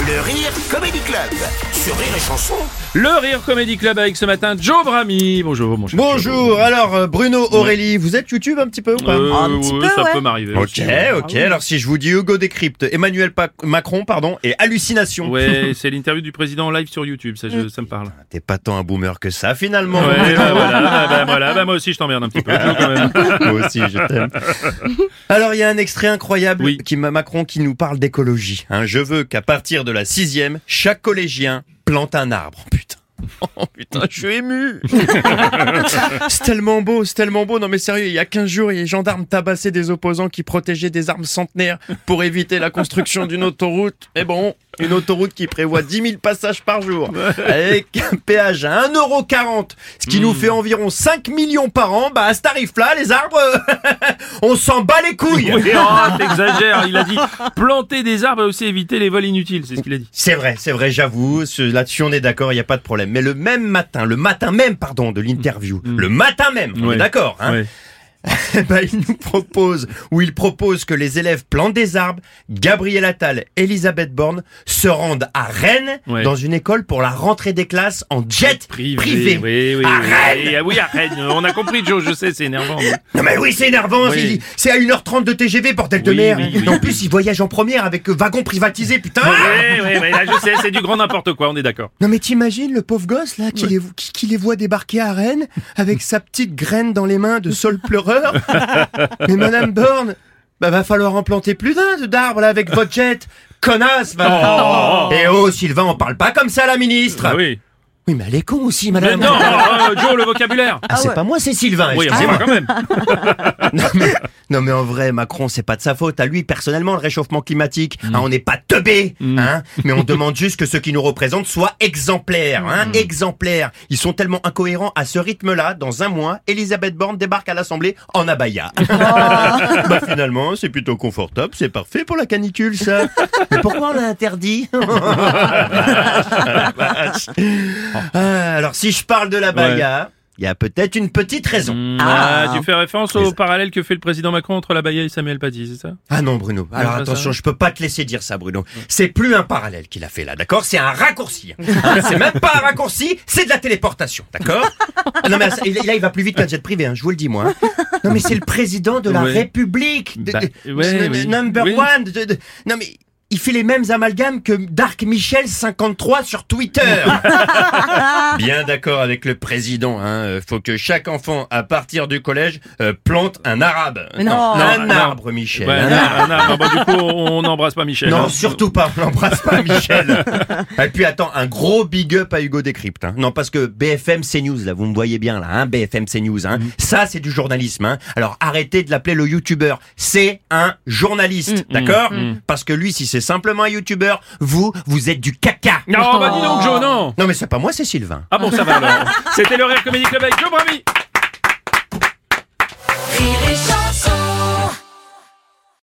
Le Rire Comedy Club sur Rire et Chanson. Le Rire Comedy Club avec ce matin Joe Brami. Bonjour, mon cher Joe. Bonjour, alors euh, Bruno, Aurélie, vous êtes YouTube un petit peu ou pas Euh, Un petit ouais, peu, ça ouais. peut m'arriver. Ok, aussi. ok, alors si je vous dis Hugo décrypte, Emmanuel Pa- Macron, pardon, et hallucination. Ouais, c'est l'interview du président en live sur YouTube, ça, Mm. je- ça me parle. T'es pas tant un boomer que ça finalement. Ouais, bah, voilà, bah, bah, voilà, bah, moi aussi je t'emmerde un petit peu, Joe, quand même. Moi aussi, je t'aime. Alors, il y a un extrait incroyable Oui. qui m'a Macron qui nous parle d'écologie. hein. je veux qu'à partir de la sixième, chaque collégien plante un arbre. Oh putain, je suis ému. c'est tellement beau, c'est tellement beau. Non mais sérieux, il y a 15 jours, les gendarmes tabassaient des opposants qui protégeaient des arbres centenaires pour éviter la construction d'une autoroute. Mais bon, une autoroute qui prévoit 10 000 passages par jour, avec un péage à 1,40€, ce qui nous fait environ 5 millions par an. Bah à ce tarif-là, les arbres, on s'en bat les couilles. Oui, oh, t'exagères, il a dit planter des arbres et aussi éviter les vols inutiles, c'est ce qu'il a dit. C'est vrai, c'est vrai, j'avoue. Là-dessus, on est d'accord, il n'y a pas de problème. Mais le même matin, le matin même, pardon, de l'interview, le matin même, on Mm. Est d'accord, hein. Eh ben, il nous propose, ou il propose que les élèves plantent des arbres, Gabriel Attal, Elisabeth Borne, se rendent à Rennes, Ouais. dans une école pour la rentrée des classes en jet privé. Privé. Oui, oui, À oui. Rennes. Et, ah oui, à Rennes. On a compris, Joe, je sais, c'est énervant. mais- Non mais oui, c'est énervant, Oui. c'est- à 1h30 de TGV, bordel de mer. en plus, il voyage en première avec euh, wagon privatisé, putain. Oui, oui, oui, là, je sais, c'est du grand n'importe quoi, on est d'accord. Non mais t'imagines le pauvre gosse là qui, les, qui, qui les voit débarquer à Rennes avec sa petite graine dans les mains de sol Mais Madame Borne, bah va falloir en planter plus d'un de- d'arbres là avec votre jet. Connasse va Et oh. Sylvain, on parle pas comme ça à la ministre. Ah oui. Oui mais elle est con aussi Mais madame non, euh, Joe, le vocabulaire. Ah, c'est pas moi, c'est Sylvain. Oui, excusez-moi. moi quand même. non, mais, non mais en vrai, Macron, c'est pas de sa faute. À lui, personnellement, le réchauffement climatique, Mm. hein, on n'est pas teubés, hein, mais on demande juste que ceux qui nous représentent soient exemplaires, Mm. hein, exemplaires. Ils sont tellement incohérents à ce rythme-là. Dans un mois, Elisabeth Borne débarque à l'Assemblée en abaya. bah finalement, c'est plutôt confortable, c'est parfait pour la canicule, ça. mais pourquoi on l'a interdit? Ah, Alors si je parle de la baya, il y a peut-être une petite raison. Hmm, Ah. ah, tu fais référence au parallèle que fait le président Macron entre la Baïa et Samuel Paty, c'est ça? Ah non Bruno. Alors attention, ça je peux pas te laisser dire ça Bruno. C'est plus un parallèle qu'il a fait là, d'accord? C'est un raccourci. Hein, c'est même pas un raccourci, c'est de la téléportation, d'accord? Ah Non mais là il va plus vite qu'un jet privé, hein, je vous le dis moi. hein. Non mais c'est le président de la Ouais. République, de- Bah, ouais, oui. number Oui. one. de- de- non mais il fait les mêmes amalgames que Dark Michel 53 sur Twitter. Bien d'accord avec le président. Hein. euh, Faut que chaque enfant, à partir du collège, euh, plante un arabe. Non. un Non, arbre, Michel. Ouais, un arbre. non, non, bah, du coup, on n'embrasse pas Michel. Non, hein. surtout pas. On n'embrasse pas Michel. Et puis attends, un gros big up à Hugo Décrypte. Hein. Non, parce que BFM CNews, là, vous me voyez bien là, hein, BFM CNews. Hein. Ça, c'est du journalisme. Hein. Alors arrêtez de l'appeler le YouTuber. C'est un journaliste, d'accord Parce que lui, si c'est simplement un YouTuber, vous, vous êtes du caca. Non, bah dis donc, Joe, non Non, mais c'est pas moi, c'est Sylvain. Ah bon, ça va alors. C'était le Rire Comédie Club avec Joe Brami.